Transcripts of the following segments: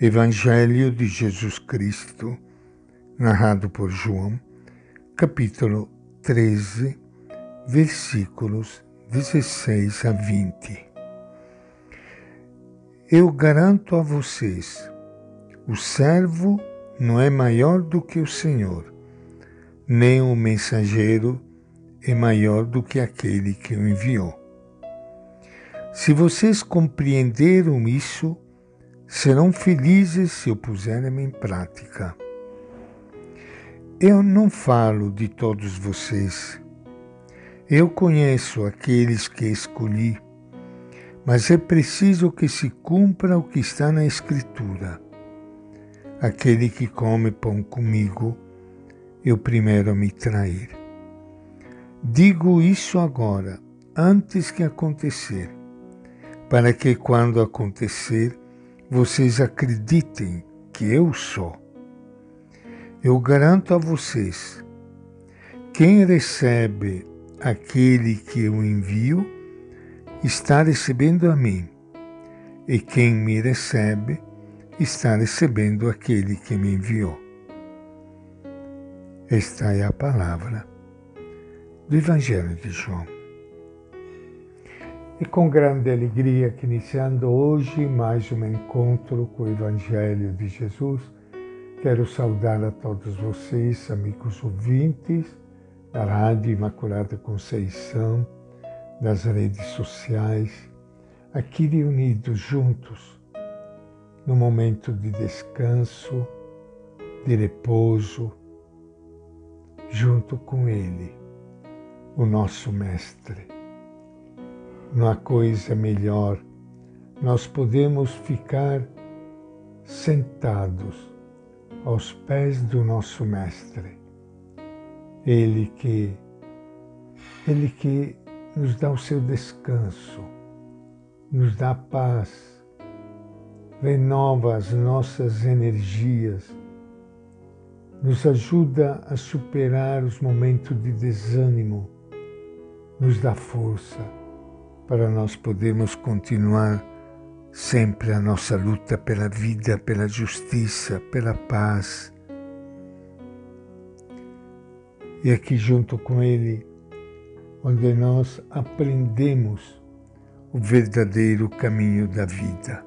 Evangelho de Jesus Cristo, narrado por João, capítulo 13, versículos 16 a 20. Eu garanto a vocês, o servo não é maior do que o Senhor, nem o mensageiro é maior do que aquele que o enviou. Se vocês compreenderam isso, serão felizes se o puserem em prática. Eu não falo de todos vocês. Eu conheço aqueles que escolhi, mas é preciso que se cumpra o que está na Escritura. Aquele que come pão comigo, eu primeiro me trair. Digo isso agora, antes que acontecer, para que quando acontecer, vocês acreditem que eu sou. Eu garanto a vocês: quem recebe aquele que eu envio, está recebendo a mim, e quem me recebe, está recebendo aquele que me enviou. Esta é a palavra do Evangelho de João. E com grande alegria que iniciando hoje mais um encontro com o Evangelho de Jesus, quero saudar a todos vocês, amigos ouvintes da Rádio Imaculada Conceição, das redes sociais, aqui reunidos juntos, no momento de descanso, de repouso, junto com Ele, o nosso Mestre há coisa melhor. Nós podemos ficar sentados aos pés do nosso Mestre. Ele que ele que nos dá o seu descanso, nos dá paz, renova as nossas energias, nos ajuda a superar os momentos de desânimo, nos dá força para nós podermos continuar sempre a nossa luta pela vida, pela justiça, pela paz. E aqui junto com Ele, onde nós aprendemos o verdadeiro caminho da vida.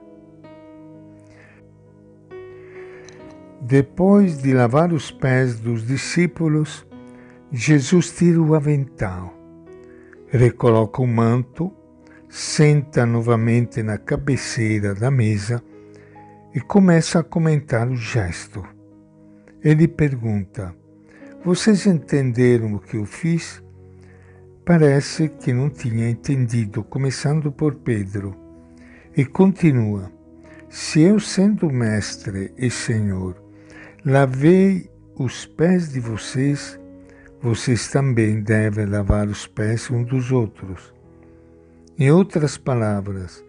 Depois de lavar os pés dos discípulos, Jesus tira o avental, recoloca o manto senta novamente na cabeceira da mesa e começa a comentar o gesto. Ele pergunta: Vocês entenderam o que eu fiz? Parece que não tinha entendido, começando por Pedro. E continua: Se eu, sendo mestre e senhor, lavei os pés de vocês, vocês também devem lavar os pés um dos outros. Em outras palavras,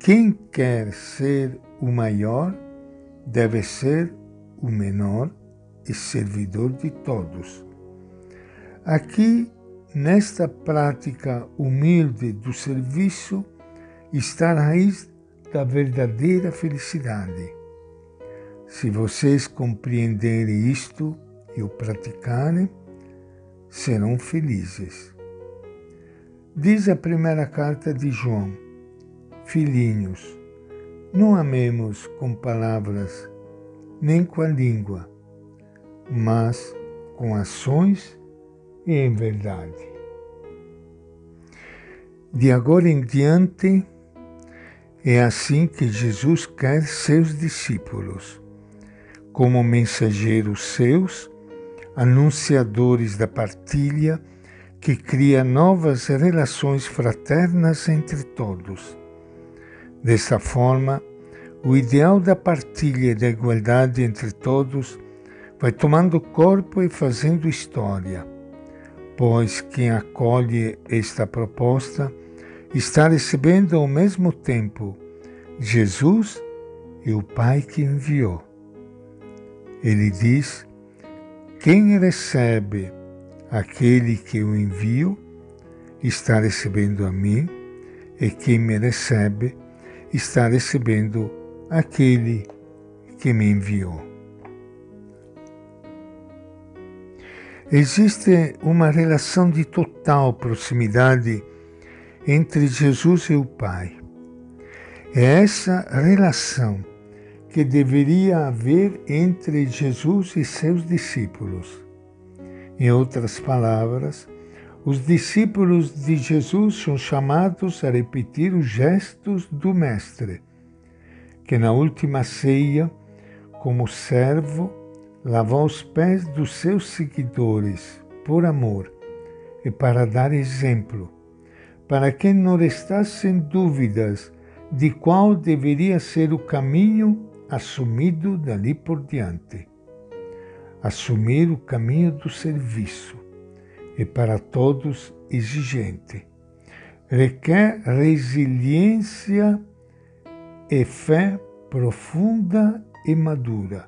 quem quer ser o maior deve ser o menor e servidor de todos. Aqui, nesta prática humilde do serviço, está a raiz da verdadeira felicidade. Se vocês compreenderem isto e o praticarem, serão felizes. Diz a primeira carta de João: Filhinhos, não amemos com palavras, nem com a língua, mas com ações e em verdade. De agora em diante, é assim que Jesus quer seus discípulos, como mensageiros seus, anunciadores da partilha que cria novas relações fraternas entre todos. Dessa forma, o ideal da partilha e da igualdade entre todos vai tomando corpo e fazendo história, pois quem acolhe esta proposta está recebendo ao mesmo tempo Jesus e o Pai que enviou. Ele diz: quem recebe Aquele que eu envio está recebendo a mim, e quem me recebe está recebendo aquele que me enviou. Existe uma relação de total proximidade entre Jesus e o Pai. É essa relação que deveria haver entre Jesus e seus discípulos. Em outras palavras, os discípulos de Jesus são chamados a repetir os gestos do Mestre, que na última ceia, como servo, lavou os pés dos seus seguidores por amor e para dar exemplo, para que não restassem dúvidas de qual deveria ser o caminho assumido dali por diante. Assumir o caminho do serviço e para todos exigente. Requer resiliência e fé profunda e madura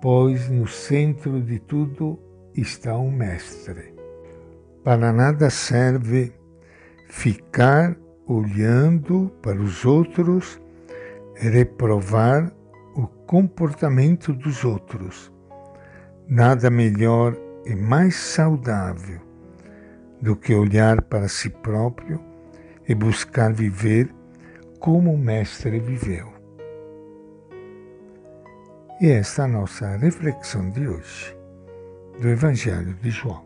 pois no centro de tudo está o Mestre. Para nada serve ficar olhando para os outros reprovar o comportamento dos outros. Nada melhor e mais saudável do que olhar para si próprio e buscar viver como o Mestre viveu. E esta é a nossa reflexão de hoje do Evangelho de João.